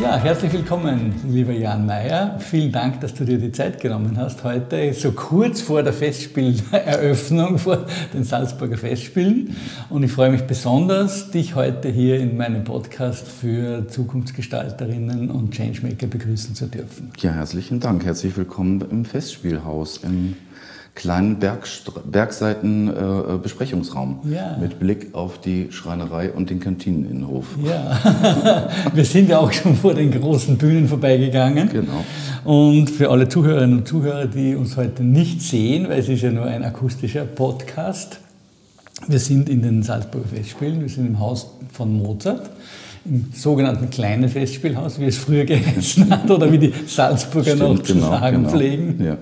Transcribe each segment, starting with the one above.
Ja, herzlich willkommen, lieber Jan Mayer. Vielen Dank, dass du dir die Zeit genommen hast heute, so kurz vor der Festspieleröffnung, vor den Salzburger Festspielen. Und ich freue mich besonders, dich heute hier in meinem Podcast für Zukunftsgestalterinnen und Changemaker begrüßen zu dürfen. Ja, herzlichen Dank. Herzlich willkommen im Festspielhaus im kleinen Bergseiten-Besprechungsraum äh, ja. mit Blick auf die Schreinerei und den Kantineninnenhof. Ja, wir sind ja auch schon vor den großen Bühnen vorbeigegangen. Genau. Und für alle Zuhörerinnen und Zuhörer, die uns heute nicht sehen, weil es ist ja nur ein akustischer Podcast, wir sind in den Salzburger Festspielen, wir sind im Haus von Mozart im sogenannten kleinen Festspielhaus, wie es früher geheißen hat, oder wie die Salzburger Stimmt, noch zu genau, sagen genau. pflegen. Ja.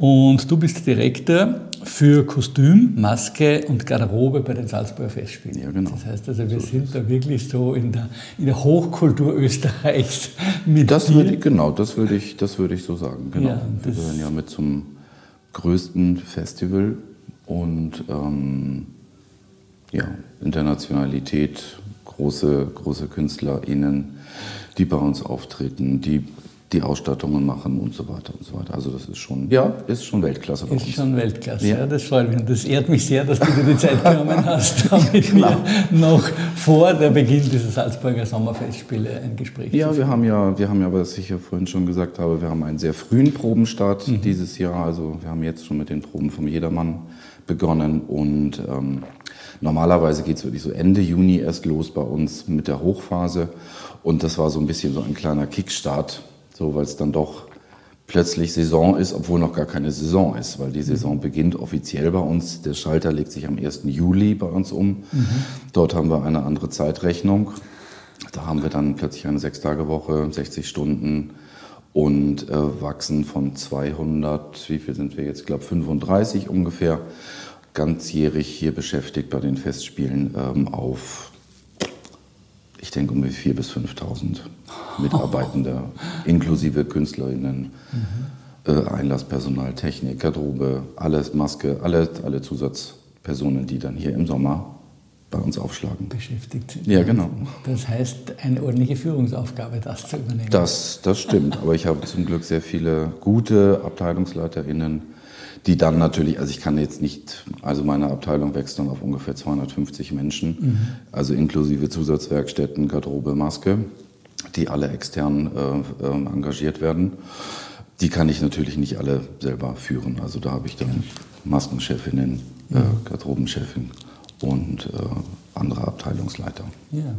Und du bist Direktor für Kostüm, Maske und Garderobe bei den Salzburger Festspielen. Ja, genau. Das heißt also, wir so sind da wirklich so in der, in der Hochkultur Österreichs mit das würde ich, Genau, das würde ich, das würde ich so sagen. Genau. Ja, wir gehören ja mit zum größten Festival und ähm, ja, Internationalität, große, große KünstlerInnen, die bei uns auftreten, die die Ausstattungen machen und so weiter und so weiter. Also das ist schon, ja, ist schon Weltklasse. Ist schon Weltklasse, ja. ja. das freut mich. Und das ehrt mich sehr, dass du dir die Zeit genommen hast, damit genau. wir noch vor der Beginn dieser Salzburger Sommerfestspiele ein Gespräch Ja, wir haben ja, wir haben ja, was ich ja vorhin schon gesagt habe, wir haben einen sehr frühen Probenstart mhm. dieses Jahr. Also wir haben jetzt schon mit den Proben vom Jedermann begonnen und ähm, normalerweise geht es wirklich so Ende Juni erst los bei uns mit der Hochphase. Und das war so ein bisschen so ein kleiner Kickstart so weil es dann doch plötzlich Saison ist, obwohl noch gar keine Saison ist, weil die Saison beginnt offiziell bei uns. Der Schalter legt sich am 1. Juli bei uns um. Mhm. Dort haben wir eine andere Zeitrechnung. Da haben wir dann plötzlich eine Sechstagewoche, 60 Stunden und äh, wachsen von 200, wie viel sind wir jetzt? Ich glaube 35 ungefähr, ganzjährig hier beschäftigt bei den Festspielen ähm, auf ich denke um 4.000 bis 5.000 Mitarbeitende, inklusive KünstlerInnen, mhm. äh, Einlasspersonal, Technik, Garderobe, alles, Maske, alle, alle Zusatzpersonen, die dann hier im Sommer bei uns aufschlagen. Beschäftigt sind. Ja, genau. Das heißt, eine ordentliche Führungsaufgabe, das zu übernehmen. Das, das stimmt, aber ich habe zum Glück sehr viele gute AbteilungsleiterInnen, die dann natürlich, also ich kann jetzt nicht, also meine Abteilung wächst dann auf ungefähr 250 Menschen, mhm. also inklusive Zusatzwerkstätten, Garderobe, Maske, die alle extern äh, äh, engagiert werden. Die kann ich natürlich nicht alle selber führen. Also da habe ich dann Maskenchefinnen, äh, Garderobenchefin und äh, andere Abteilungsleiter. Ja.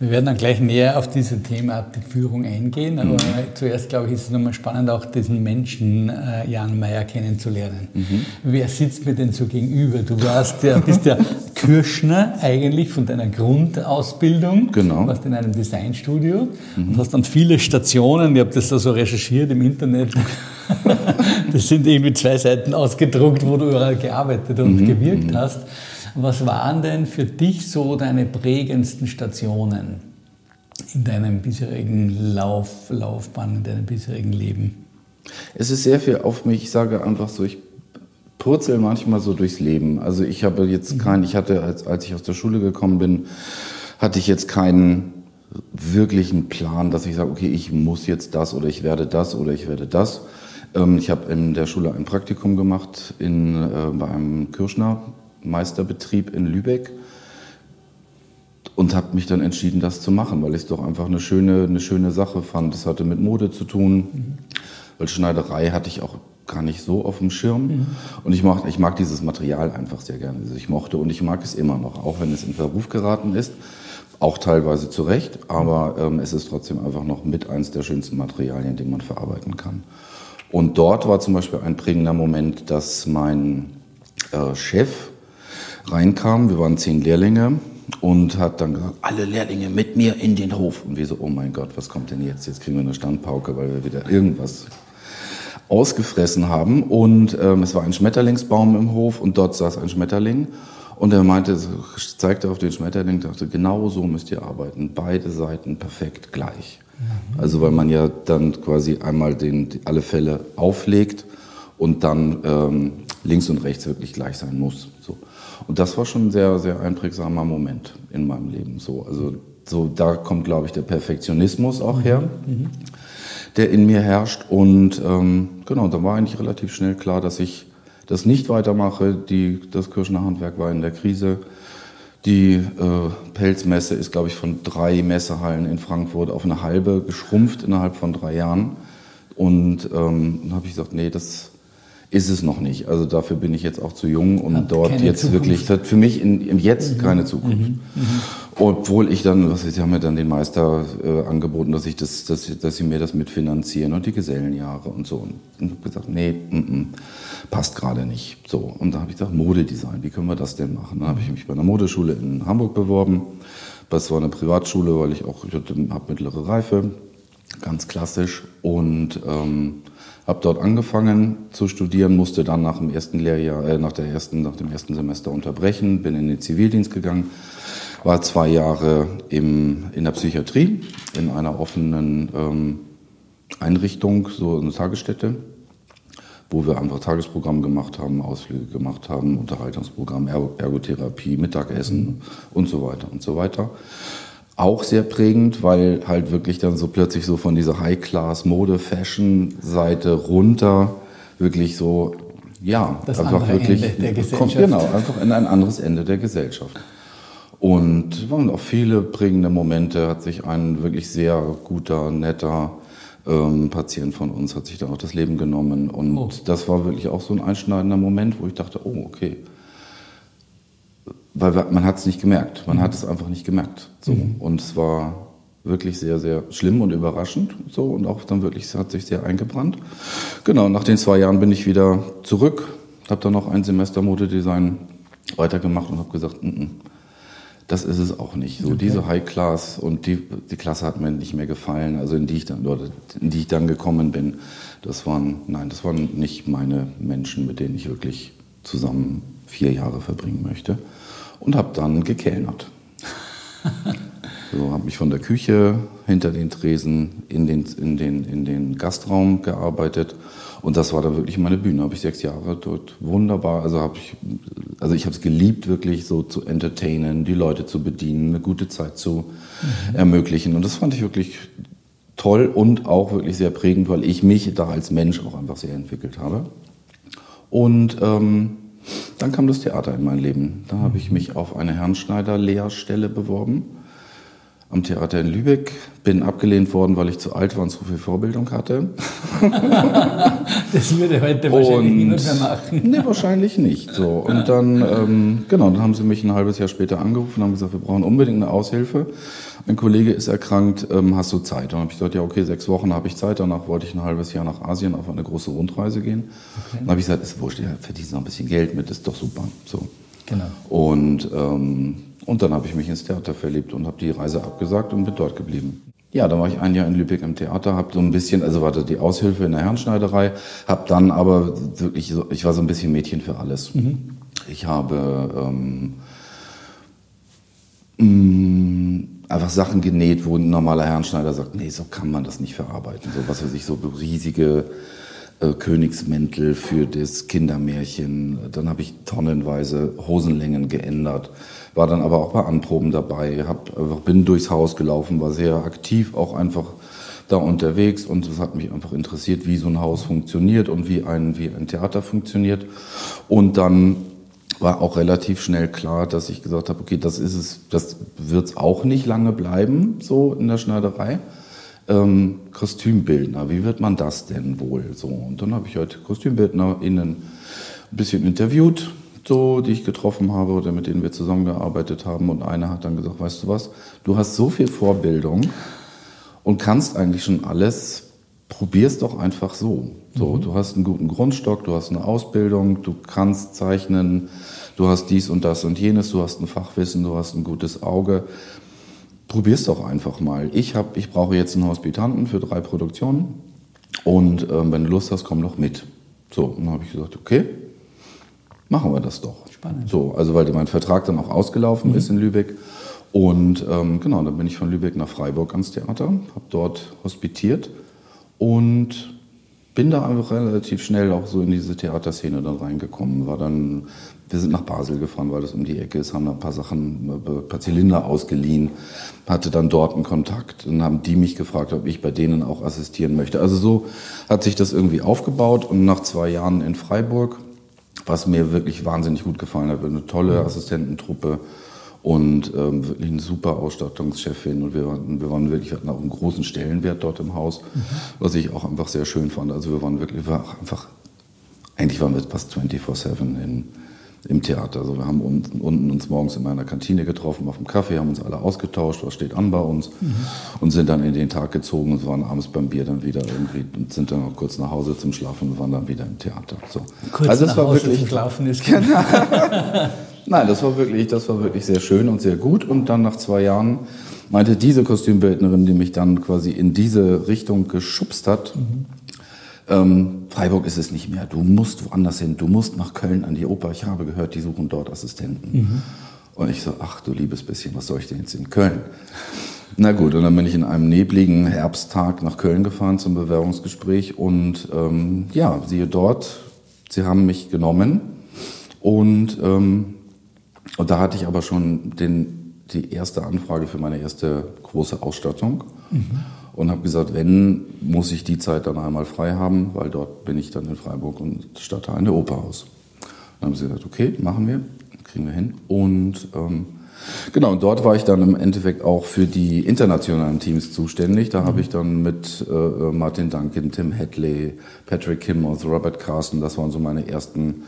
Wir werden dann gleich näher auf dieses Thema die Führung eingehen, aber mhm. zuerst glaube ich, ist es nochmal spannend, auch diesen Menschen äh, Jan Mayer kennenzulernen. Mhm. Wer sitzt mir denn so gegenüber? Du warst ja, bist ja Kirschner eigentlich von deiner Grundausbildung. Genau. Du warst in einem Designstudio mhm. und hast dann viele Stationen, ich habe das da so recherchiert im Internet, das sind irgendwie zwei Seiten ausgedruckt, wo du überall gearbeitet und mhm. gewirkt mhm. hast. Was waren denn für dich so deine prägendsten Stationen in deinem bisherigen Lauf, Laufbahn, in deinem bisherigen Leben? Es ist sehr viel auf mich. Ich sage einfach so, ich purzel manchmal so durchs Leben. Also ich habe jetzt mhm. keinen, ich hatte, als, als ich aus der Schule gekommen bin, hatte ich jetzt keinen wirklichen Plan, dass ich sage, okay, ich muss jetzt das oder ich werde das oder ich werde das. Ähm, ich habe in der Schule ein Praktikum gemacht in, äh, bei einem Kirschner Meisterbetrieb in Lübeck und habe mich dann entschieden, das zu machen, weil ich es doch einfach eine schöne, eine schöne Sache fand. Es hatte mit Mode zu tun, mhm. weil Schneiderei hatte ich auch gar nicht so auf dem Schirm. Mhm. Und ich mag, ich mag dieses Material einfach sehr gerne. Also ich mochte und ich mag es immer noch, auch wenn es in Verruf geraten ist. Auch teilweise zu Recht, aber ähm, es ist trotzdem einfach noch mit eins der schönsten Materialien, die man verarbeiten kann. Und dort war zum Beispiel ein prägender Moment, dass mein äh, Chef reinkam. Wir waren zehn Lehrlinge und hat dann gesagt, alle Lehrlinge mit mir in den Hof. Und wir so, oh mein Gott, was kommt denn jetzt? Jetzt kriegen wir eine Standpauke, weil wir wieder irgendwas ausgefressen haben. Und ähm, es war ein Schmetterlingsbaum im Hof und dort saß ein Schmetterling. Und er meinte, zeigte auf den Schmetterling, dachte, genau so müsst ihr arbeiten. Beide Seiten perfekt gleich. Mhm. Also weil man ja dann quasi einmal den, alle Fälle auflegt und dann ähm, links und rechts wirklich gleich sein muss. Und das war schon ein sehr, sehr einprägsamer Moment in meinem Leben. So, also so, da kommt, glaube ich, der Perfektionismus auch her. Mhm. mhm der in mir herrscht. Und ähm, genau, da war eigentlich relativ schnell klar, dass ich das nicht weitermache. Die, das Kirchner Handwerk war in der Krise. Die äh, Pelzmesse ist, glaube ich, von drei Messehallen in Frankfurt auf eine halbe geschrumpft innerhalb von drei Jahren. Und ähm, dann habe ich gesagt, nee, das ist es noch nicht. Also dafür bin ich jetzt auch zu jung, um hat dort jetzt Zukunft. wirklich, das hat für mich in, im Jetzt mhm. keine Zukunft. Mhm. Mhm. Obwohl ich dann, was ist, sie haben mir dann den Meister äh, angeboten, dass ich das, dass, dass sie mir das mitfinanzieren und die Gesellenjahre und so. Und ich habe gesagt, nee, m -m, passt gerade nicht. So. Und da habe ich gesagt, Modedesign, wie können wir das denn machen? Dann habe ich mich bei einer Modeschule in Hamburg beworben. Das war eine Privatschule, weil ich auch, ich habe mittlere Reife, ganz klassisch. Und ähm, habe dort angefangen zu studieren, musste dann nach dem ersten Lehrjahr, äh, nach, der ersten, nach dem ersten Semester unterbrechen, bin in den Zivildienst gegangen, war zwei Jahre im, in der Psychiatrie, in einer offenen ähm, Einrichtung, so eine Tagesstätte, wo wir einfach Tagesprogramm gemacht haben, Ausflüge gemacht haben, Unterhaltungsprogramm, Ergotherapie, Mittagessen und so weiter und so weiter auch sehr prägend, weil halt wirklich dann so plötzlich so von dieser High-Class-Mode-Fashion-Seite runter wirklich so, ja, das einfach wirklich. Kommt, genau, einfach in ein anderes Ende der Gesellschaft. Und waren auch viele prägende Momente, hat sich ein wirklich sehr guter, netter ähm, Patient von uns, hat sich dann auch das Leben genommen. Und oh. das war wirklich auch so ein einschneidender Moment, wo ich dachte, oh, okay, weil man hat es nicht gemerkt. Man mhm. hat es einfach nicht gemerkt. So. Mhm. Und es war wirklich sehr, sehr schlimm und überraschend. So. Und auch dann wirklich, hat sich sehr eingebrannt. Genau, nach den zwei Jahren bin ich wieder zurück, habe dann noch ein Semester Modedesign weitergemacht und habe gesagt, n -n, das ist es auch nicht. So okay. diese High Class und die, die Klasse hat mir nicht mehr gefallen, also in die ich dann, in die ich dann gekommen bin. Das waren, nein, das waren nicht meine Menschen, mit denen ich wirklich zusammen vier Jahre verbringen möchte und habe dann gekellnert. so habe mich von der Küche hinter den Tresen in den, in den, in den Gastraum gearbeitet und das war dann wirklich meine Bühne. Habe ich sechs Jahre dort wunderbar. Also habe ich, also ich habe es geliebt, wirklich so zu entertainen, die Leute zu bedienen, eine gute Zeit zu mhm. ermöglichen. Und das fand ich wirklich toll und auch wirklich sehr prägend, weil ich mich da als Mensch auch einfach sehr entwickelt habe. Und ähm, dann kam das Theater in mein Leben. Da habe ich mich auf eine Herrnschneider-Lehrstelle beworben am Theater in Lübeck. Bin abgelehnt worden, weil ich zu alt war und zu viel Vorbildung hatte. das würde heute wahrscheinlich niemand mehr machen. nee, wahrscheinlich nicht. So. Und dann, ähm, genau, dann haben sie mich ein halbes Jahr später angerufen und haben gesagt, wir brauchen unbedingt eine Aushilfe. Ein Kollege ist erkrankt, ähm, hast du Zeit? Dann habe ich gesagt, ja, okay, sechs Wochen habe ich Zeit. Danach wollte ich ein halbes Jahr nach Asien auf eine große Rundreise gehen. Okay. Dann habe ich gesagt, ist wurscht, ja, verdienst noch ein bisschen Geld mit, ist doch super. So. Genau. Und ähm, und dann habe ich mich ins Theater verliebt und habe die Reise abgesagt und bin dort geblieben. Ja, dann war ich ein Jahr in Lübeck im Theater, habe so ein bisschen, also war das die Aushilfe in der Herrenschneiderei, habe dann aber wirklich, so, ich war so ein bisschen Mädchen für alles. Mhm. Ich habe ähm, mh, mm, einfach Sachen genäht, wo ein normaler Herrenschneider sagt, nee, so kann man das nicht verarbeiten. So was weiß ich, so riesige äh, Königsmäntel für das Kindermärchen. Dann habe ich tonnenweise Hosenlängen geändert war dann aber auch bei Anproben dabei, hab, bin durchs Haus gelaufen, war sehr aktiv auch einfach da unterwegs und es hat mich einfach interessiert, wie so ein Haus funktioniert und wie ein, wie ein Theater funktioniert. Und dann war auch relativ schnell klar, dass ich gesagt habe, okay, das ist es, das wird es auch nicht lange bleiben, so in der Schneiderei. Ähm, Kostümbildner, wie wird man das denn wohl so? Und dann habe ich heute KostümbildnerInnen ein bisschen interviewt, so, die ich getroffen habe oder mit denen wir zusammengearbeitet haben. Und einer hat dann gesagt, weißt du was, du hast so viel Vorbildung und kannst eigentlich schon alles. probier's doch einfach so. So, mhm. du hast einen guten Grundstock, du hast eine Ausbildung, du kannst zeichnen, du hast dies und das und jenes, du hast ein Fachwissen, du hast ein gutes Auge. Probier's doch einfach mal. Ich hab, ich brauche jetzt einen Hospitanten für drei Produktionen und ähm, wenn du Lust hast, komm doch mit. So, und dann habe ich gesagt, okay, machen wir das doch. Spannend. So, also weil mein Vertrag dann auch ausgelaufen mhm. ist in Lübeck. Und ähm, genau, dann bin ich von Lübeck nach Freiburg ans Theater, habe dort hospitiert und bin da einfach relativ schnell auch so in diese Theaterszene dann reingekommen. War dann, wir sind nach Basel gefahren, weil das um die Ecke ist, haben da ein paar Sachen, ein paar Zylinder ausgeliehen, hatte dann dort einen Kontakt und haben die mich gefragt, ob ich bei denen auch assistieren möchte. Also so hat sich das irgendwie aufgebaut und nach zwei Jahren in Freiburg, was mir wirklich wahnsinnig gut gefallen hat, eine tolle Assistententruppe, und ähm, wirklich eine super Ausstattungschefin und wir waren, wir waren wirklich, wir hatten auch einen großen Stellenwert dort im Haus, mhm. was ich auch einfach sehr schön fand. Also wir waren wirklich, wir waren einfach, eigentlich waren wir fast 24-7 in, im Theater. Also wir haben unten, unten, uns morgens in meiner Kantine getroffen auf dem Kaffee, haben uns alle ausgetauscht, was steht an bei uns mhm. und sind dann in den Tag gezogen und waren abends beim Bier dann wieder irgendwie und sind dann auch kurz nach Hause zum Schlafen und waren dann wieder im Theater. So. Kurz also es war Hause wirklich Schlafen ist genau. Nein, das war wirklich, das war wirklich sehr schön und sehr gut. Und dann nach zwei Jahren meinte diese Kostümbildnerin, die mich dann quasi in diese Richtung geschubst hat, mhm. Ähm, Freiburg ist es nicht mehr. Du musst woanders hin. Du musst nach Köln an die Oper. Ich habe gehört, die suchen dort Assistenten. Mhm. Und ich so, ach du liebes bisschen, was soll ich denn jetzt in Köln? Na gut, und dann bin ich in einem nebligen Herbsttag nach Köln gefahren zum Bewerbungsgespräch und ähm, ja, siehe dort, sie haben mich genommen und ähm, und da hatte ich aber schon den, die erste Anfrage für meine erste große Ausstattung. Mhm. Und habe gesagt, wenn, muss ich die Zeit dann einmal frei haben, weil dort bin ich dann in Freiburg und starte eine Operhaus. Dann haben sie gesagt, okay, machen wir, kriegen wir hin. Und ähm, Genau, und dort war ich dann im Endeffekt auch für die internationalen Teams zuständig. Da mhm. habe ich dann mit äh, Martin Duncan, Tim Hadley, Patrick Kimmons, Robert Carson, das waren so meine ersten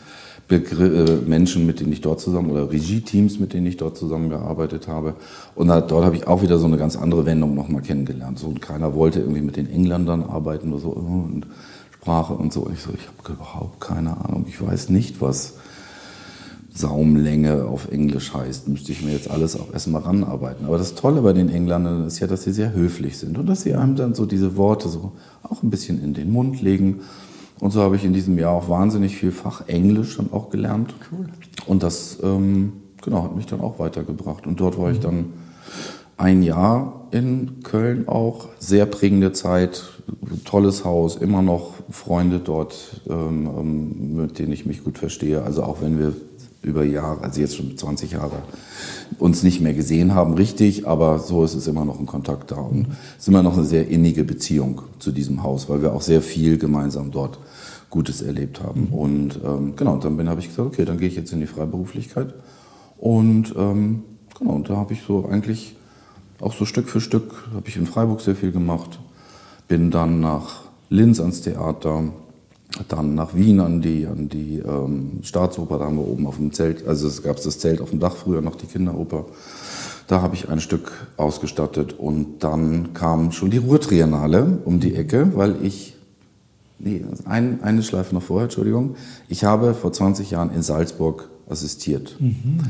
Begr äh, Menschen, mit denen ich dort zusammen oder Regie-Teams, mit denen ich dort zusammengearbeitet habe. Und da, dort habe ich auch wieder so eine ganz andere Wendung nochmal kennengelernt. So, und keiner wollte irgendwie mit den Engländern arbeiten oder so und Sprache und so. Und ich so, ich habe überhaupt keine Ahnung. Ich weiß nicht, was Saumlänge auf Englisch heißt. Müsste ich mir jetzt alles auch erstmal ranarbeiten. Aber das Tolle bei den Engländern ist ja, dass sie sehr höflich sind und dass sie einem dann so diese Worte so auch ein bisschen in den Mund legen und so habe ich in diesem Jahr auch wahnsinnig viel Fachenglisch dann auch gelernt. Cool. Und das ähm, genau, hat mich dann auch weitergebracht. Und dort war mhm. ich dann ein Jahr in Köln auch. Sehr prägende Zeit, tolles Haus, immer noch Freunde dort, ähm, ähm mit denen ich mich gut verstehe. Also auch wenn wir über Jahre, also jetzt schon 20 Jahre, uns nicht mehr gesehen haben, richtig, aber so ist es immer noch ein Kontakt da und es ist immer noch eine sehr innige Beziehung zu diesem Haus, weil wir auch sehr viel gemeinsam dort Gutes erlebt haben. Mhm. Und ähm, genau, dann habe ich gesagt, okay, dann gehe ich jetzt in die Freiberuflichkeit. Und ähm, genau, und da habe ich so eigentlich auch so Stück für Stück, habe ich in Freiburg sehr viel gemacht. Bin dann nach Linz ans Theater, dann nach Wien an die, an die ähm, Staatsoper, da haben wir oben auf dem Zelt, also es gab das Zelt auf dem Dach, früher noch die Kinderoper. Da habe ich ein Stück ausgestattet und dann kam schon die Ruhrtriennale um die Ecke, weil ich nee, ein, eine Schleife noch vorher, Entschuldigung. Ich habe vor 20 Jahren in Salzburg assistiert. Mhm.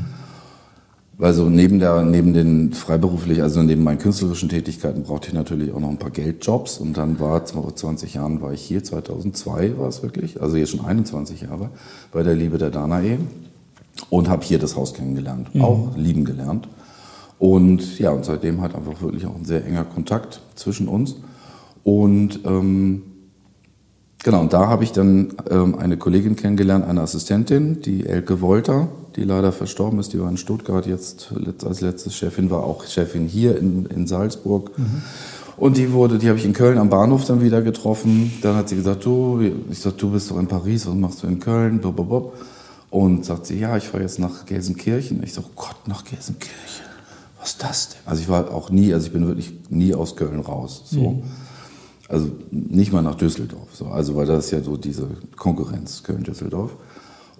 Also neben, der, neben den freiberuflich, also neben meinen künstlerischen Tätigkeiten brauchte ich natürlich auch noch ein paar Geldjobs. Und dann war vor 20 Jahren war ich hier, 2002 war es wirklich, also jetzt schon 21 Jahre, bei der Liebe der Danae und habe hier das Haus kennengelernt, mhm. auch lieben gelernt. Und ja, und seitdem hat einfach wirklich auch ein sehr enger Kontakt zwischen uns. Und ähm, Genau, und da habe ich dann ähm, eine Kollegin kennengelernt, eine Assistentin, die Elke Wolter, die leider verstorben ist, die war in Stuttgart jetzt als letztes Chefin, war auch Chefin hier in, in Salzburg. Mhm. Und die wurde, die habe ich in Köln am Bahnhof dann wieder getroffen. Dann hat sie gesagt, du, ich sag, du bist doch in Paris, was machst du in Köln? Bob, Und sagt sie, ja, ich fahre jetzt nach Gelsenkirchen. Ich sage, oh Gott, nach Gelsenkirchen. Was ist das denn? Also ich war auch nie, also ich bin wirklich nie aus Köln raus. So. Mhm. Also nicht mal nach Düsseldorf. So. Also weil das ist ja so diese Konkurrenz Köln-Düsseldorf.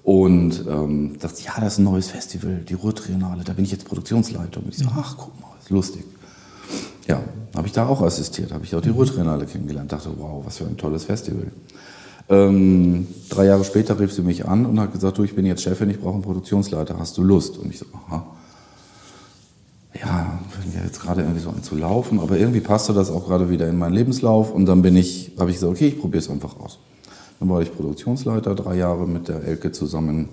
Und ähm, dachte, ja, das ist ein neues Festival, die Ruhrtriennale, da bin ich jetzt Produktionsleitung. Und ich so, ach, guck mal, ist lustig. Ja, habe ich da auch assistiert, habe ich auch die mhm. Ruhrtrainer kennengelernt. Dachte, wow, was für ein tolles Festival. Ähm, drei Jahre später rief sie mich an und hat gesagt, du, ich bin jetzt Chefin, ich brauche einen Produktionsleiter, hast du Lust? Und ich so, aha. Ja, fängt ja jetzt gerade irgendwie so an zu laufen, aber irgendwie passte das auch gerade wieder in meinen Lebenslauf und dann bin ich, habe ich gesagt, okay, ich probiere es einfach aus. Dann war ich Produktionsleiter, drei Jahre mit der Elke zusammen.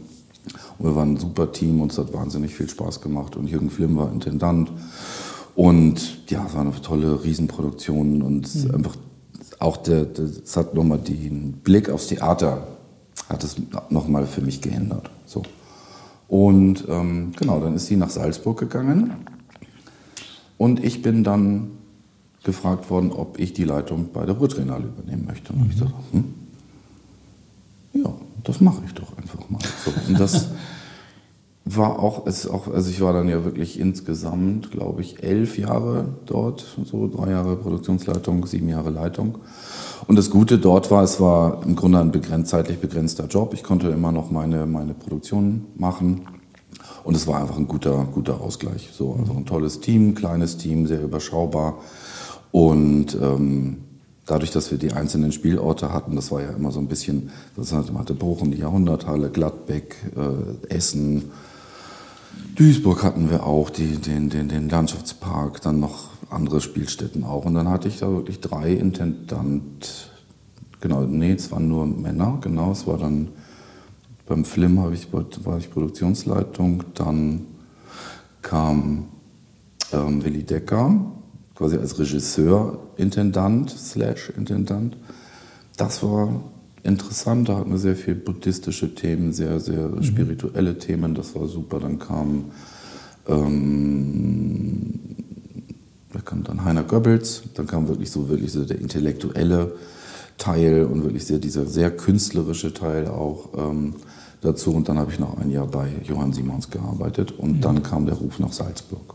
Und wir waren ein super Team und es hat wahnsinnig viel Spaß gemacht. Und Jürgen Flimm war Intendant. Und ja, es war eine tolle Riesenproduktion und mhm. einfach auch der, das hat nochmal den Blick aufs Theater hat es nochmal für mich geändert. So. Und ähm, genau, dann ist sie nach Salzburg gegangen und ich bin dann gefragt worden, ob ich die Leitung bei der Ruhrtrainale übernehmen möchte. Und mhm. ich gesagt, hm, ja, das mache ich doch einfach mal. So, und das war auch, ist auch, also ich war dann ja wirklich insgesamt, glaube ich, elf Jahre dort, so drei Jahre Produktionsleitung, sieben Jahre Leitung. Und das Gute dort war, es war im Grunde ein begrenzt, zeitlich begrenzter Job. Ich konnte immer noch meine, meine Produktion machen. Und es war einfach ein guter, guter Ausgleich. So, also ein tolles Team, kleines Team, sehr überschaubar. Und ähm, dadurch, dass wir die einzelnen Spielorte hatten, das war ja immer so ein bisschen, das hatte Bochum, die Jahrhunderthalle, Gladbeck, äh, Essen, Duisburg hatten wir auch, die, den, den, den Landschaftspark, dann noch andere Spielstätten auch. Und dann hatte ich da wirklich drei Intendant, genau, nee, es waren nur Männer, genau, es war dann beim Flim habe ich, war ich Produktionsleitung, dann kam ähm, Willi Decker, quasi als Regisseur, Intendant, slash Intendant. Das war interessant. Da hatten wir sehr viel buddhistische Themen, sehr, sehr mhm. spirituelle Themen. Das war super. Dann kam, ähm, da kam dann Heiner Goebbels. Dann kam wirklich so, wirklich so der intellektuelle Teil und wirklich sehr, dieser sehr künstlerische Teil auch ähm, dazu. Und dann habe ich noch ein Jahr bei Johann Simons gearbeitet. Und mhm. dann kam der Ruf nach Salzburg.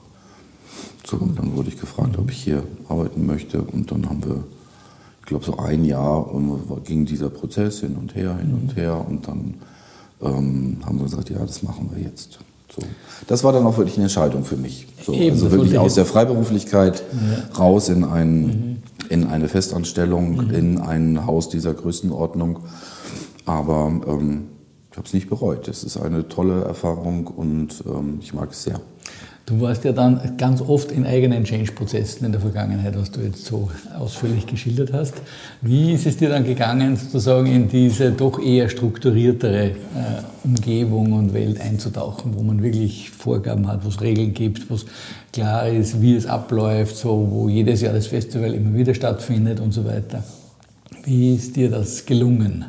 So, und dann wurde ich gefragt, ob ich hier arbeiten möchte. Und dann haben wir ich glaube, so ein Jahr ging dieser Prozess hin und her, hin und her und dann ähm, haben wir gesagt, ja, das machen wir jetzt. So. Das war dann auch wirklich eine Entscheidung für mich. So, Eben, also wirklich aus der Freiberuflichkeit ja. raus in, ein, mhm. in eine Festanstellung, mhm. in ein Haus dieser Größenordnung. Aber ähm, ich habe es nicht bereut. Es ist eine tolle Erfahrung und ähm, ich mag es sehr. Du warst ja dann ganz oft in eigenen Change-Prozessen in der Vergangenheit, was du jetzt so ausführlich geschildert hast. Wie ist es dir dann gegangen, sozusagen in diese doch eher strukturiertere äh, Umgebung und Welt einzutauchen, wo man wirklich Vorgaben hat, wo es Regeln gibt, wo es klar ist, wie es abläuft, so, wo jedes Jahr das Festival immer wieder stattfindet und so weiter? Wie ist dir das gelungen?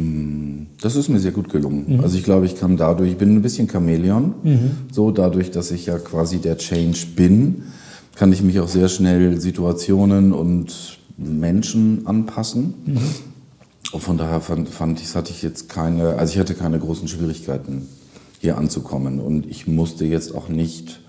Mm, das ist mir sehr gut gelungen. Mhm. Also ich glaube, ich kann dadurch, ich bin ein bisschen Chamäleon, mhm. so dadurch, dass ich ja quasi der Change bin, kann ich mich auch sehr schnell Situationen und Menschen anpassen. Mhm. Und von daher fand, fand ich, hatte ich jetzt keine, also ich hatte keine großen Schwierigkeiten hier anzukommen und ich musste jetzt auch nicht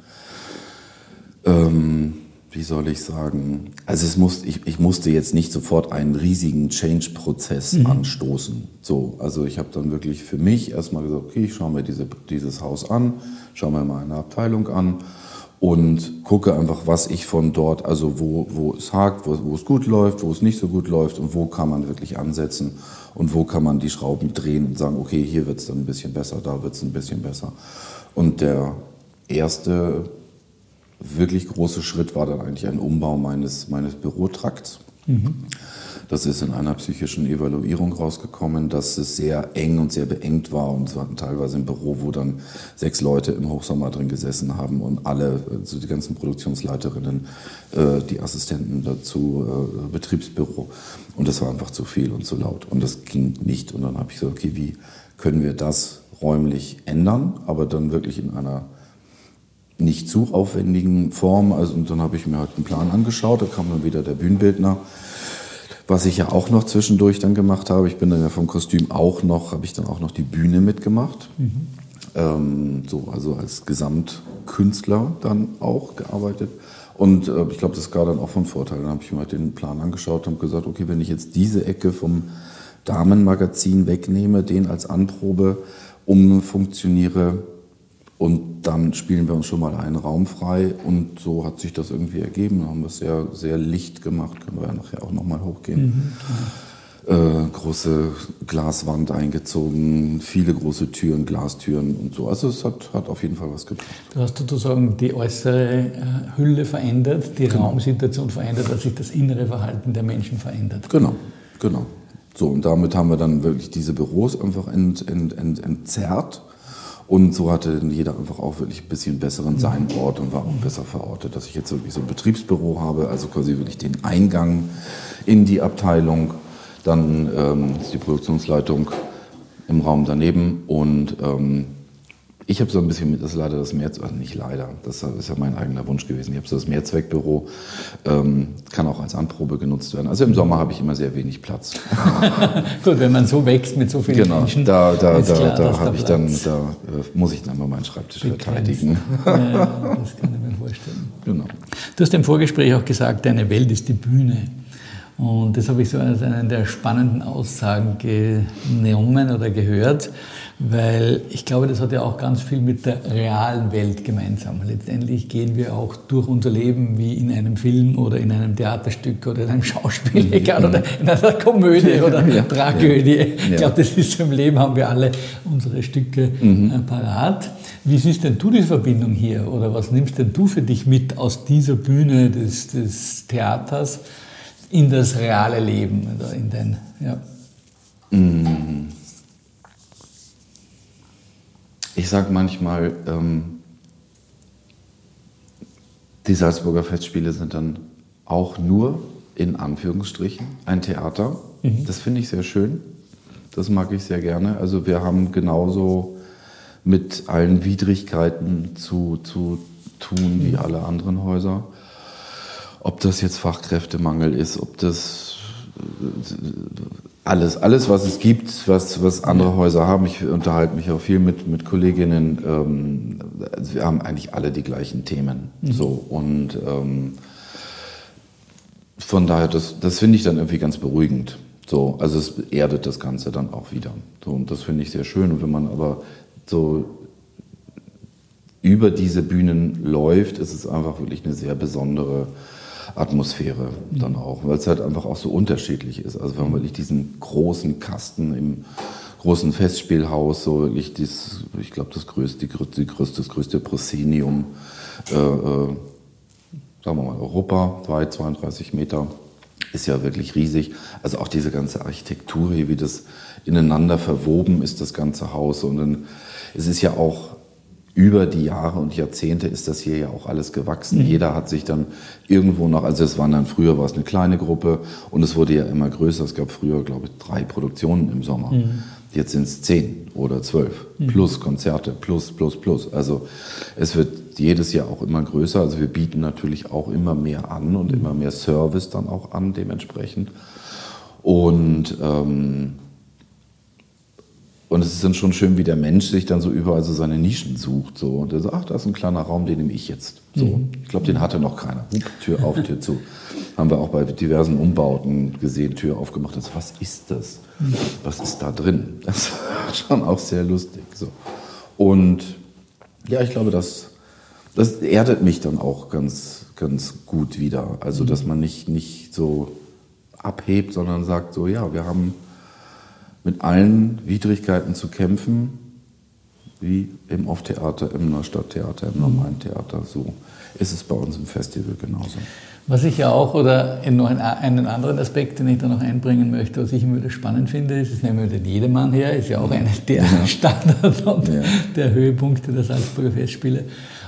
ähm, wie soll ich sagen, also es muss, ich, ich musste jetzt nicht sofort einen riesigen Change-Prozess mhm. anstoßen. So, also ich habe dann wirklich für mich erstmal gesagt, okay, ich schaue mir diese, dieses Haus an, schaue mir mal eine Abteilung an und gucke einfach, was ich von dort, also wo, wo es hakt, wo, wo es gut läuft, wo es nicht so gut läuft und wo kann man wirklich ansetzen und wo kann man die Schrauben drehen und sagen, okay, hier wird es dann ein bisschen besser, da wird es ein bisschen besser. Und der erste wirklich große Schritt war dann eigentlich ein Umbau meines, meines Bürotrakts. Mhm. Das ist in einer psychischen Evaluierung rausgekommen, dass es sehr eng und sehr beengt war. Und wir hatten teilweise ein Büro, wo dann sechs Leute im Hochsommer drin gesessen haben und alle, also die ganzen Produktionsleiterinnen, äh, die Assistenten dazu, äh, Betriebsbüro. Und das war einfach zu viel und zu laut. Und das ging nicht. Und dann habe ich gesagt, okay, wie können wir das räumlich ändern, aber dann wirklich in einer nicht zu aufwendigen Form. Also, und dann habe ich mir halt einen Plan angeschaut, da kam dann wieder der Bühnenbildner. Was ich ja auch noch zwischendurch dann gemacht habe, ich bin dann ja vom Kostüm auch noch, habe ich dann auch noch die Bühne mitgemacht. Mhm. Ähm, so, also als Gesamtkünstler dann auch gearbeitet. Und äh, ich glaube, das war dann auch von Vorteil. Dann habe ich mir halt den Plan angeschaut und gesagt, okay, wenn ich jetzt diese Ecke vom Damenmagazin wegnehme, den als Anprobe umfunktioniere Und dann spielen wir uns schon mal einen Raum frei und so hat sich das irgendwie ergeben. Da haben wir es sehr, sehr licht gemacht, können wir ja nachher auch nochmal hochgehen. Mhm, äh, große Glaswand eingezogen, viele große Türen, Glastüren und so. Also es hat, hat auf jeden Fall was gebracht. Du hast sozusagen die äußere äh, Hülle verändert, die genau. Raumsituation verändert, dass sich das innere Verhalten der Menschen verändert. Genau, genau. So, und damit haben wir dann wirklich diese Büros einfach ent, ent, ent, entzerrt. Und so hatte jeder einfach auch wirklich ein bisschen besseren seinen Ort und war auch besser verortet, dass ich jetzt wirklich so ein Betriebsbüro habe, also quasi wirklich den Eingang in die Abteilung dann ähm, ist die Produktionsleitung im Raum daneben und ähm, ich habe so ein bisschen mit, das ist leider das Mehrzweck, also nicht leider, das ist ja mein eigener Wunsch gewesen. Ich habe so das Mehrzweckbüro, ähm, kann auch als Anprobe genutzt werden. Also im Sommer habe ich immer sehr wenig Platz. Gut, wenn man so wächst mit so vielen genau, Menschen. Genau, da, da, da, da habe ich dann, da äh, muss ich dann mal meinen Schreibtisch Begrenzt. verteidigen. Ja, das kann ich mir vorstellen. Genau. Du hast im Vorgespräch auch gesagt, deine Welt ist die Bühne. Und das habe ich so als eine der spannenden Aussagen genommen oder gehört, weil ich glaube, das hat ja auch ganz viel mit der realen Welt gemeinsam. Letztendlich gehen wir auch durch unser Leben wie in einem Film oder in einem Theaterstück oder in einem Schauspiel, mhm. egal, oder in einer Komödie oder ja, Tragödie. Ja, Ich glaube, das ist im Leben, haben wir alle unsere Stücke mhm. Äh, parat. Wie siehst denn du die Verbindung hier oder was nimmst denn du für dich mit aus dieser Bühne des, des Theaters? in das reale Leben oder in den, ja. Mm. Ich sage manchmal, ähm, die Salzburger Festspiele sind dann auch nur in Anführungsstrichen ein Theater. Mhm. Das finde ich sehr schön. Das mag ich sehr gerne. Also wir haben genauso mit allen Widrigkeiten zu, zu tun wie mhm. alle anderen Häuser ob das jetzt Fachkräftemangel ist, ob das alles, alles, was es gibt, was, was andere Häuser haben. Ich unterhalte mich auch viel mit, mit Kolleginnen. Ähm, wir haben eigentlich alle die gleichen Themen. Mhm. So, und ähm, von daher, das, das finde ich dann irgendwie ganz beruhigend. So, also es erdet das Ganze dann auch wieder. So, und das finde ich sehr schön. Und wenn man aber so über diese Bühnen läuft, ist es einfach wirklich eine sehr besondere Atmosphäre dann auch, weil es halt einfach auch so unterschiedlich ist. Also wenn man wirklich diesen großen Kasten im großen Festspielhaus, so wirklich dies, ich glaube das größte, die größte, das größte Proszenium, äh, äh, sagen wir mal Europa, weit 32 Meter, ist ja wirklich riesig. Also auch diese ganze Architektur hier, wie das ineinander verwoben ist, das ganze Haus. Und dann, es ist ja auch über die Jahre und Jahrzehnte ist das hier ja auch alles gewachsen. Mhm. Jeder hat sich dann irgendwo noch, also es waren dann früher war es eine kleine Gruppe und es wurde ja immer größer. Es gab früher, glaube ich, drei Produktionen im Sommer. Mhm. Jetzt sind es zehn oder zwölf mhm. plus Konzerte plus plus plus. Also es wird jedes Jahr auch immer größer. Also wir bieten natürlich auch immer mehr an und mhm. immer mehr Service dann auch an dementsprechend. Und ähm, und es ist dann schon schön, wie der Mensch sich dann so überall so seine Nischen sucht. So. Und er sagt, ach, da ist ein kleiner Raum, den nehme ich jetzt. So. Mhm. Ich glaube, den hatte noch keiner. Tür auf, Tür zu. Haben wir auch bei diversen Umbauten gesehen, Tür aufgemacht. Das, was ist das? Mhm. Was ist da drin? Das ist schon auch sehr lustig. So. Und ja, ich glaube, das, das erdet mich dann auch ganz, ganz gut wieder. Also, dass mhm. man nicht, nicht so abhebt, sondern sagt so, ja, wir haben mit allen Widrigkeiten zu kämpfen, wie im Off-Theater, im Neustadttheater, im normalen Theater. So ist es bei uns im Festival genauso. Was ich ja auch, oder noch einen anderen Aspekt, den ich da noch einbringen möchte, was ich immer wieder spannend finde, ist, es nehmen wir den Jedermann her, ist ja auch einer der ja. Standard und ja. der Höhepunkte der Salzburger Festspiele.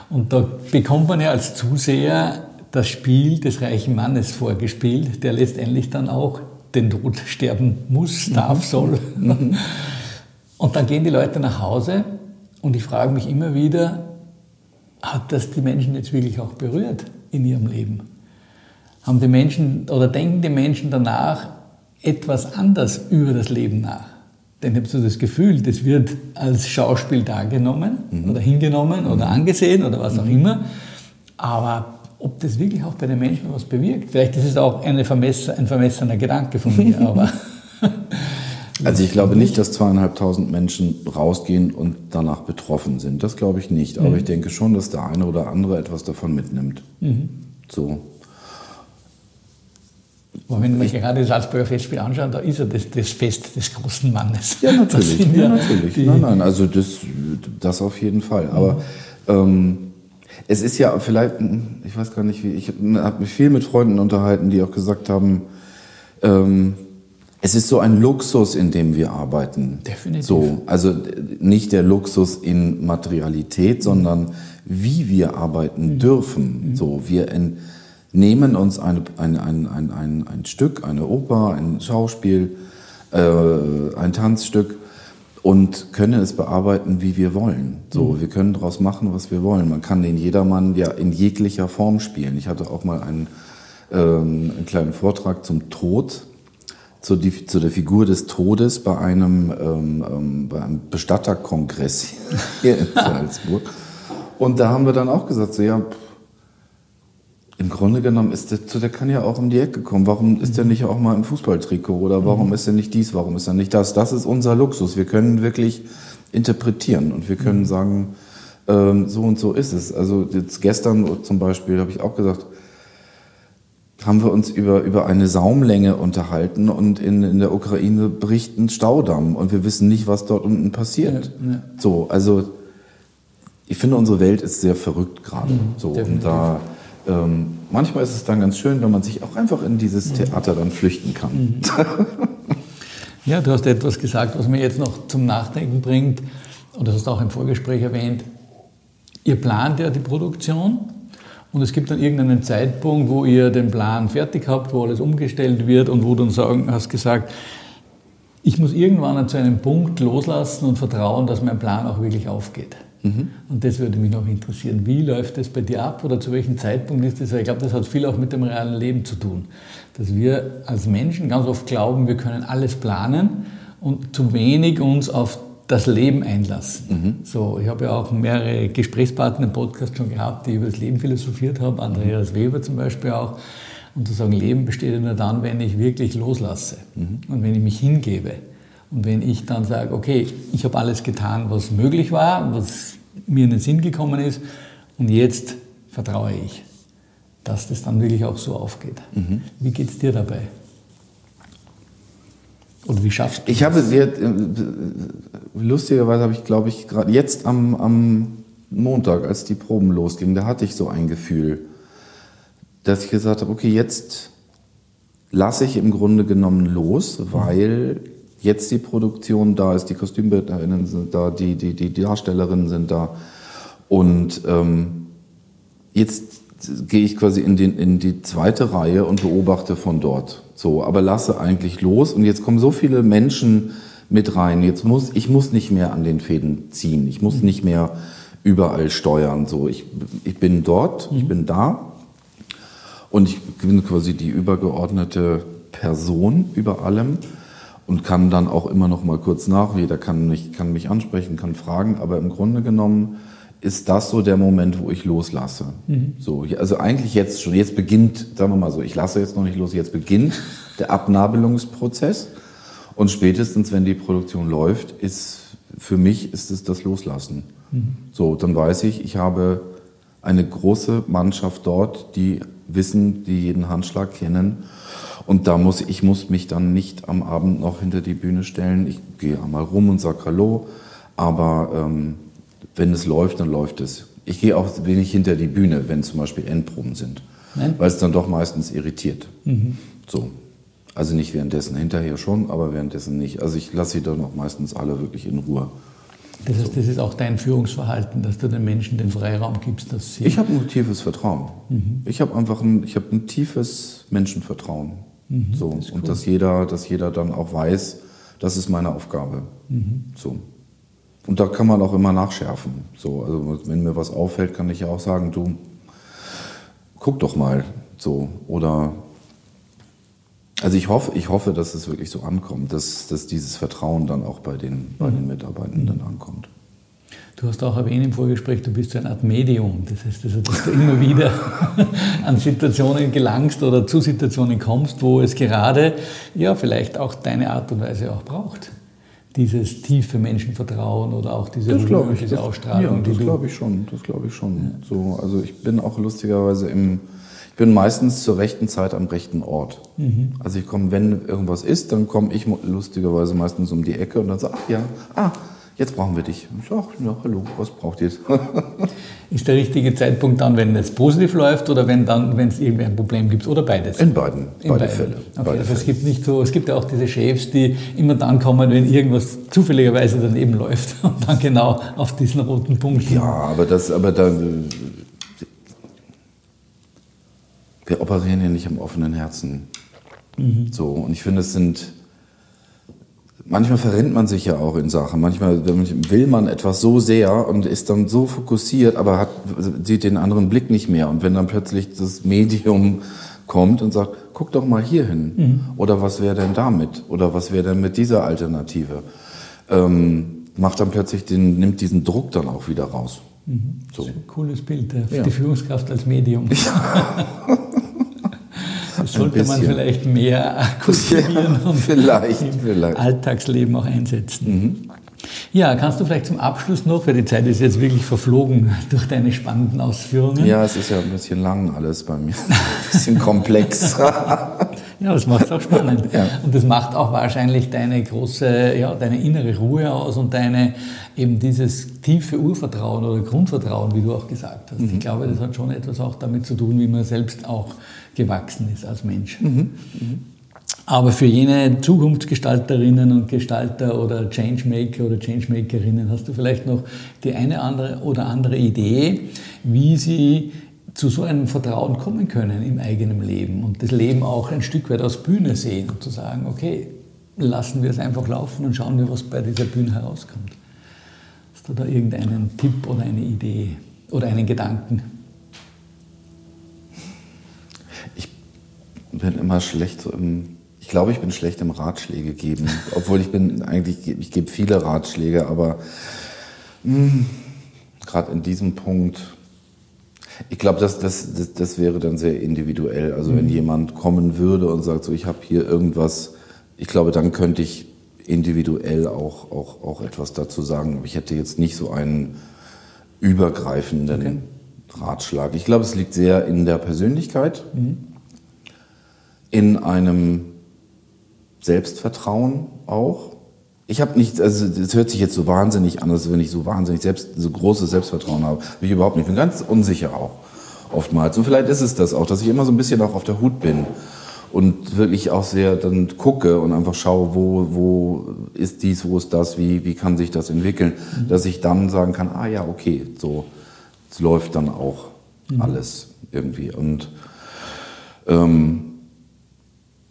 Und da bekommt man ja als Zuseher das Spiel des reichen Mannes vorgespielt, der letztendlich dann auch den Tod sterben muss, darf, mhm. soll. Mhm. Und dann gehen die Leute nach Hause und ich frage mich immer wieder, hat das die Menschen jetzt wirklich auch berührt in ihrem Leben? Haben die Menschen oder denken die Menschen danach etwas anders über das Leben nach? Denn ich habe so das Gefühl, das wird als Schauspiel dargenommen mhm. oder hingenommen oder mhm. angesehen oder was auch mhm. immer. Aber ob das wirklich auch bei den Menschen was bewirkt. Vielleicht ist es auch eine vermesser, ein vermessener Gedanke von mir, aber Also ich glaube nicht, dass zweieinhalbtausend Menschen rausgehen und danach betroffen sind. Das glaube ich nicht. Aber mhm. ich denke schon, dass der eine oder andere etwas davon mitnimmt. Mhm. So. Aber wenn man gerade das Salzburger Festspiel anschaut, da ist ja das, das Fest des großen Mannes. Ja, natürlich. Ja, ja, natürlich. Nein, nein, also das, das auf jeden Fall. Aber ähm, es ist ja vielleicht, ich weiß gar nicht wie, ich habe mich viel mit Freunden unterhalten, die auch gesagt haben, ähm, es ist so ein Luxus, in dem wir arbeiten. Definitiv. So, also nicht der Luxus in Materialität, sondern wie wir arbeiten mhm. dürfen. Mhm. So, wir nehmen uns eine, ein, ein, ein, ein, ein Stück, eine Oper, ein Schauspiel, äh, ein Tanzstück und können es bearbeiten, wie wir wollen. So, mhm. wir können daraus machen, was wir wollen. Man kann den Jedermann ja in jeglicher Form spielen. Ich hatte auch mal einen, ähm, einen kleinen Vortrag zum Tod zu, die, zu der Figur des Todes bei einem, ähm, ähm, bei einem Bestatterkongress hier in Salzburg. Und da haben wir dann auch gesagt, so ja, im Grunde genommen ist der, der kann ja auch um die Ecke kommen. Warum ist der nicht auch mal im Fußballtrikot oder warum ist er nicht dies, warum ist er nicht das? Das ist unser Luxus. Wir können wirklich interpretieren und wir können sagen, ähm, so und so ist es. Also jetzt gestern zum Beispiel habe ich auch gesagt, haben wir uns über, über eine Saumlänge unterhalten und in, in der Ukraine bricht ein Staudamm und wir wissen nicht, was dort unten passiert. Ja, ja. So, also ich finde, unsere Welt ist sehr verrückt gerade. Mhm, so, und da ähm, manchmal ist es dann ganz schön, wenn man sich auch einfach in dieses mhm. Theater dann flüchten kann. Mhm. ja, du hast etwas gesagt, was mir jetzt noch zum Nachdenken bringt, und das hast du auch im Vorgespräch erwähnt. Ihr plant ja die Produktion und es gibt dann irgendeinen Zeitpunkt, wo ihr den Plan fertig habt, wo alles umgestellt wird und wo du dann sagen, hast gesagt, ich muss irgendwann zu einem Punkt loslassen und vertrauen, dass mein Plan auch wirklich aufgeht. Mhm. Und das würde mich noch interessieren. Wie läuft das bei dir ab oder zu welchem Zeitpunkt ist das? Ich glaube, das hat viel auch mit dem realen Leben zu tun. Dass wir als Menschen ganz oft glauben, wir können alles planen und zu wenig uns auf das Leben einlassen. Mhm. So, ich habe ja auch mehrere Gesprächspartner im Podcast schon gehabt, die über das Leben philosophiert haben, Andreas. Weber zum Beispiel auch. Und zu sagen, Leben besteht ja nur dann, wenn ich wirklich loslasse mhm. und wenn ich mich hingebe. Und wenn ich dann sage, okay, ich habe alles getan, was möglich war, was mir in den Sinn gekommen ist, und jetzt vertraue ich, dass das dann wirklich auch so aufgeht. Mhm. Wie geht es dir dabei? Oder wie schaffst du Ich das? habe sehr, äh, lustigerweise habe ich, glaube ich, gerade jetzt am, am Montag, als die Proben losgingen, da hatte ich so ein Gefühl, dass ich gesagt habe, okay, jetzt lasse ich im Grunde genommen los, weil jetzt die Produktion da ist, die Kostümbildnerinnen sind da, die, die, die Darstellerinnen sind da. Und ähm, jetzt gehe ich quasi in, den, in die zweite Reihe und beobachte von dort. So, aber lasse eigentlich los und jetzt kommen so viele Menschen mit rein. Jetzt muss ich muss nicht mehr an den Fäden ziehen. Ich muss nicht mehr überall steuern. So, ich, ich bin dort, ich bin da und ich bin quasi die übergeordnete Person über allem und kann dann auch immer noch mal kurz nach. Jeder kann mich, kann mich ansprechen, kann fragen, aber im Grunde genommen ist das so der Moment, wo ich loslasse. Mhm. So, also eigentlich jetzt schon, jetzt beginnt, sagen wir mal so, ich lasse jetzt noch nicht los, jetzt beginnt der Abnabelungsprozess und spätestens, wenn die Produktion läuft, ist für mich ist es das Loslassen. Mhm. So, dann weiß ich, ich habe eine große Mannschaft dort, die wissen, die jeden Handschlag kennen. Und da muss ich muss mich dann nicht am Abend noch hinter die Bühne stellen. Ich gehe einmal rum und sage Hallo, aber ähm, wenn es läuft, dann läuft es. Ich gehe auch wenig hinter die Bühne, wenn zum Beispiel Endproben sind, Nein? weil es dann doch meistens irritiert. Mhm. So. Also nicht währenddessen, hinterher schon, aber währenddessen nicht. Also ich lasse sie dann auch meistens alle wirklich in Ruhe. Das heißt, das ist auch dein Führungsverhalten, dass du den Menschen den Freiraum gibst, dass sie. Ich habe ein tiefes Vertrauen. Mhm. Ich habe einfach ein, ich habe ein tiefes Menschenvertrauen. Mhm, so. Das und cool. dass jeder, dass jeder dann auch weiß, das ist meine Aufgabe. Mhm. So. Und da kann man auch immer nachschärfen. So, also wenn mir was auffällt, kann ich ja auch sagen, du, guck doch mal. So. Oder also ich hoffe, ich hoffe, dass es wirklich so ankommt, dass, dass dieses Vertrauen dann auch bei den, bei den mhm. Mitarbeitenden ankommt. Du hast auch erwähnt im Vorgespräch, du bist so eine Art Medium. Das heißt also, dass du immer wieder an Situationen gelangst oder zu Situationen kommst, wo es gerade, ja, vielleicht auch deine Art und Weise auch braucht. Dieses tiefe Menschenvertrauen oder auch diese, Das ich, diese das, Ausstrahlung, ja, das glaube ich schon, das glaube ich schon. So, also ich bin auch lustigerweise im, ich bin meistens zur rechten Zeit am rechten Ort. Mhm. Also ich komme, wenn irgendwas ist, dann komme ich lustigerweise meistens um die Ecke und dann sage, ach ja, ah, jetzt brauchen wir dich. Ich sage, ach, ja, hallo, was braucht ihr? Ist der richtige Zeitpunkt dann, wenn es positiv läuft oder wenn dann, wenn es irgendwie ein Problem gibt oder beides? In beiden, In beide beiden. Fälle. Okay, beide also es gibt nicht so, es gibt ja auch diese Chefs, die immer dann kommen, wenn irgendwas zufälligerweise daneben läuft und dann genau auf diesen roten Punkt. Ja, aber das, aber da, wir operieren ja nicht am offenen Herzen. So, und ich finde, es sind, manchmal verrennt man sich ja auch in Sachen. Manchmal will man etwas so sehr und ist dann so fokussiert, aber hat, sieht den anderen Blick nicht mehr. Und wenn dann plötzlich das Medium kommt und sagt, guck doch mal hier hin. Oder was wäre denn damit? Oder was wäre denn mit dieser Alternative? Ähm, macht dann plötzlich den, nimmt diesen Druck dann auch wieder raus. So. Cooles Bild, Ja. die Führungskraft als Medium. Das sollte man vielleicht mehr kultivieren Ja, und vielleicht, im vielleicht. Alltagsleben auch einsetzen. Ja, kannst du vielleicht zum Abschluss noch, weil die Zeit ist jetzt wirklich verflogen durch deine spannenden Ausführungen. Ja, es ist ja ein bisschen lang alles bei mir. Ein bisschen komplex. Ja, das macht es auch spannend. Ja. Und das macht auch wahrscheinlich deine große, ja, deine innere Ruhe aus und deine, eben dieses tiefe Urvertrauen oder Grundvertrauen, wie du auch gesagt hast. Ich glaube, das hat schon etwas auch damit zu tun, wie man selbst auch gewachsen ist als Mensch. Aber für jene Zukunftsgestalterinnen und Gestalter oder Changemaker oder Changemakerinnen hast du vielleicht noch die eine andere oder andere Idee, wie sie zu so einem Vertrauen kommen können im eigenen Leben und das Leben auch ein Stück weit aus Bühne sehen und zu sagen, okay, lassen wir es einfach laufen und schauen wir, was bei dieser Bühne herauskommt. Hast du da irgendeinen Tipp oder eine Idee oder einen Gedanken? Ich bin immer schlecht so im. Ich glaube, ich bin schlecht im Ratschläge geben. Obwohl ich bin eigentlich, ich gebe viele Ratschläge, aber gerade in diesem Punkt, ich glaube, das, das, das, das wäre dann sehr individuell. Also wenn jemand kommen würde und sagt, so ich habe hier irgendwas, ich glaube, dann könnte ich individuell auch, auch, auch etwas dazu sagen. Aber ich hätte jetzt nicht so einen übergreifenden Ratschlag. Ich glaube, es liegt sehr in der Persönlichkeit, in einem Selbstvertrauen auch. Ich habe nicht, also das hört sich jetzt so wahnsinnig an, als wenn ich so wahnsinnig selbst, so großes Selbstvertrauen habe. Bin ich überhaupt nicht. Ich bin ganz unsicher auch oftmals. Und vielleicht ist es das auch, dass ich immer so ein bisschen auch auf der Hut bin und wirklich auch sehr dann gucke und einfach schaue, wo, wo ist dies, wo ist das, wie, wie kann sich das entwickeln, dass ich dann sagen kann, ah ja, okay, so es läuft dann auch alles irgendwie. Und ähm,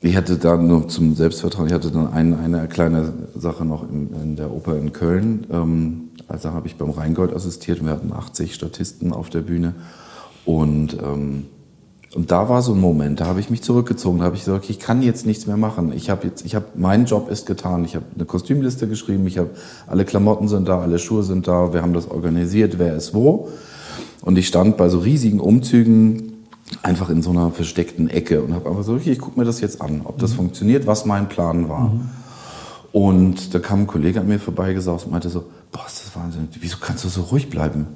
ich hatte da nur zum Selbstvertrauen, ich hatte dann ein, eine kleine Sache noch in, in der Oper in Köln. Ähm, also habe ich beim Rheingold assistiert und wir hatten 80 Statisten auf der Bühne. Und, ähm, und da war so ein Moment, da habe ich mich zurückgezogen, da habe ich gesagt, ich kann jetzt nichts mehr machen. Ich habe jetzt, ich habe, mein Job ist getan. Ich habe eine Kostümliste geschrieben, ich habe, alle Klamotten sind da, alle Schuhe sind da, wir haben das organisiert, wer ist wo. Und ich stand bei so riesigen Umzügen einfach in so einer versteckten Ecke und habe einfach so, okay, ich gucke mir das jetzt an, ob das funktioniert, was mein Plan war. Und da kam ein Kollege an mir vorbeigesaust und meinte so, boah, ist das Wahnsinn, wieso kannst du so ruhig bleiben?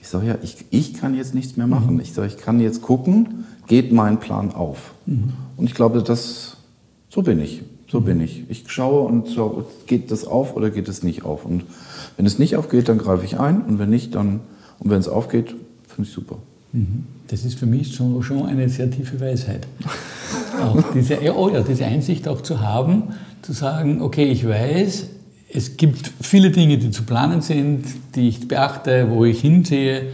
Ich sage, ja, ich, ich kann jetzt nichts mehr machen. Ich sage, ich kann jetzt gucken, geht mein Plan auf? Und ich glaube, das, so bin ich, so bin ich. Ich schaue und so, geht das auf oder geht es nicht auf? Und wenn es nicht aufgeht, dann greife ich ein und wenn nicht, dann, und wenn es aufgeht, finde ich super. Das ist für mich schon, schon eine sehr tiefe Weisheit. auch diese, ja, oh ja, diese Einsicht auch zu haben, zu sagen, okay, ich weiß, es gibt viele Dinge, die zu planen sind, die ich beachte, wo ich hinsehe,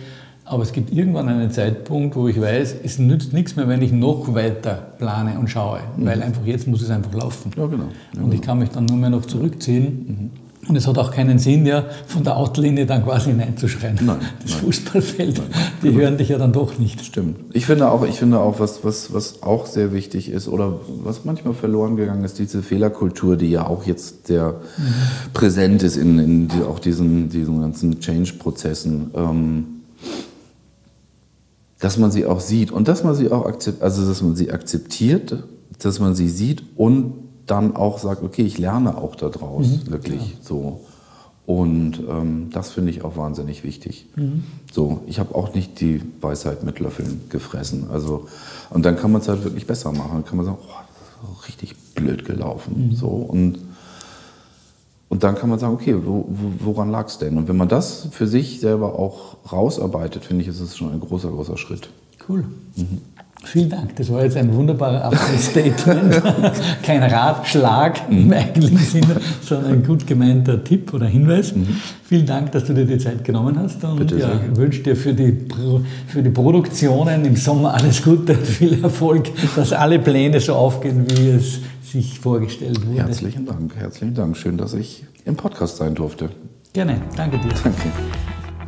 aber es gibt irgendwann einen Zeitpunkt, wo ich weiß, es nützt nichts mehr, wenn ich noch weiter plane und schaue, weil einfach jetzt muss es einfach laufen. Ja, genau. Ja, und ich kann mich dann nur mehr noch zurückziehen Und es hat auch keinen Sinn, ja, von der Outlinie dann quasi hineinzuschreien. Nein, das nein. Fußballfeld, nein. die hören dich ja dann doch nicht. Stimmt. Ich finde auch, ich finde auch, was, was, was auch sehr wichtig ist oder was manchmal verloren gegangen ist, diese Fehlerkultur, die ja auch jetzt sehr mhm. präsent ist in, in die, auch diesen, diesen ganzen Change-Prozessen. Ähm, dass man sie auch sieht und dass man sie auch akzeptiert, also dass man sie akzeptiert, dass man sie sieht und dann auch sagt, okay, ich lerne auch daraus, mhm, wirklich ja. so. Und ähm, das finde ich auch wahnsinnig wichtig. Mhm. So, ich habe auch nicht die Weisheit mit Löffeln gefressen. Also, und dann kann man es halt wirklich besser machen. Dann kann man sagen, oh, das ist richtig blöd gelaufen. Mhm. So, und, und dann kann man sagen, okay, wo, wo, woran lag es denn? Und wenn man das für sich selber auch rausarbeitet, finde ich, ist es schon ein großer, großer Schritt. Cool. Mhm. Vielen Dank, das war jetzt ein wunderbarer Abschlussstatement. Kein Ratschlag mhm. im eigentlichen Sinne, sondern ein gut gemeinter Tipp oder Hinweis. Mhm. Vielen Dank, dass du dir die Zeit genommen hast und Bitte ja, wünsche dir für die, für die Produktionen im Sommer alles Gute, viel Erfolg, dass alle Pläne so aufgehen, wie es sich vorgestellt wurde. Herzlichen Dank, herzlichen Dank. Schön, dass ich im Podcast sein durfte. Gerne, danke dir. Danke.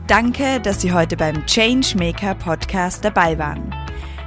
Danke, dass Sie heute beim Changemaker Podcast dabei waren.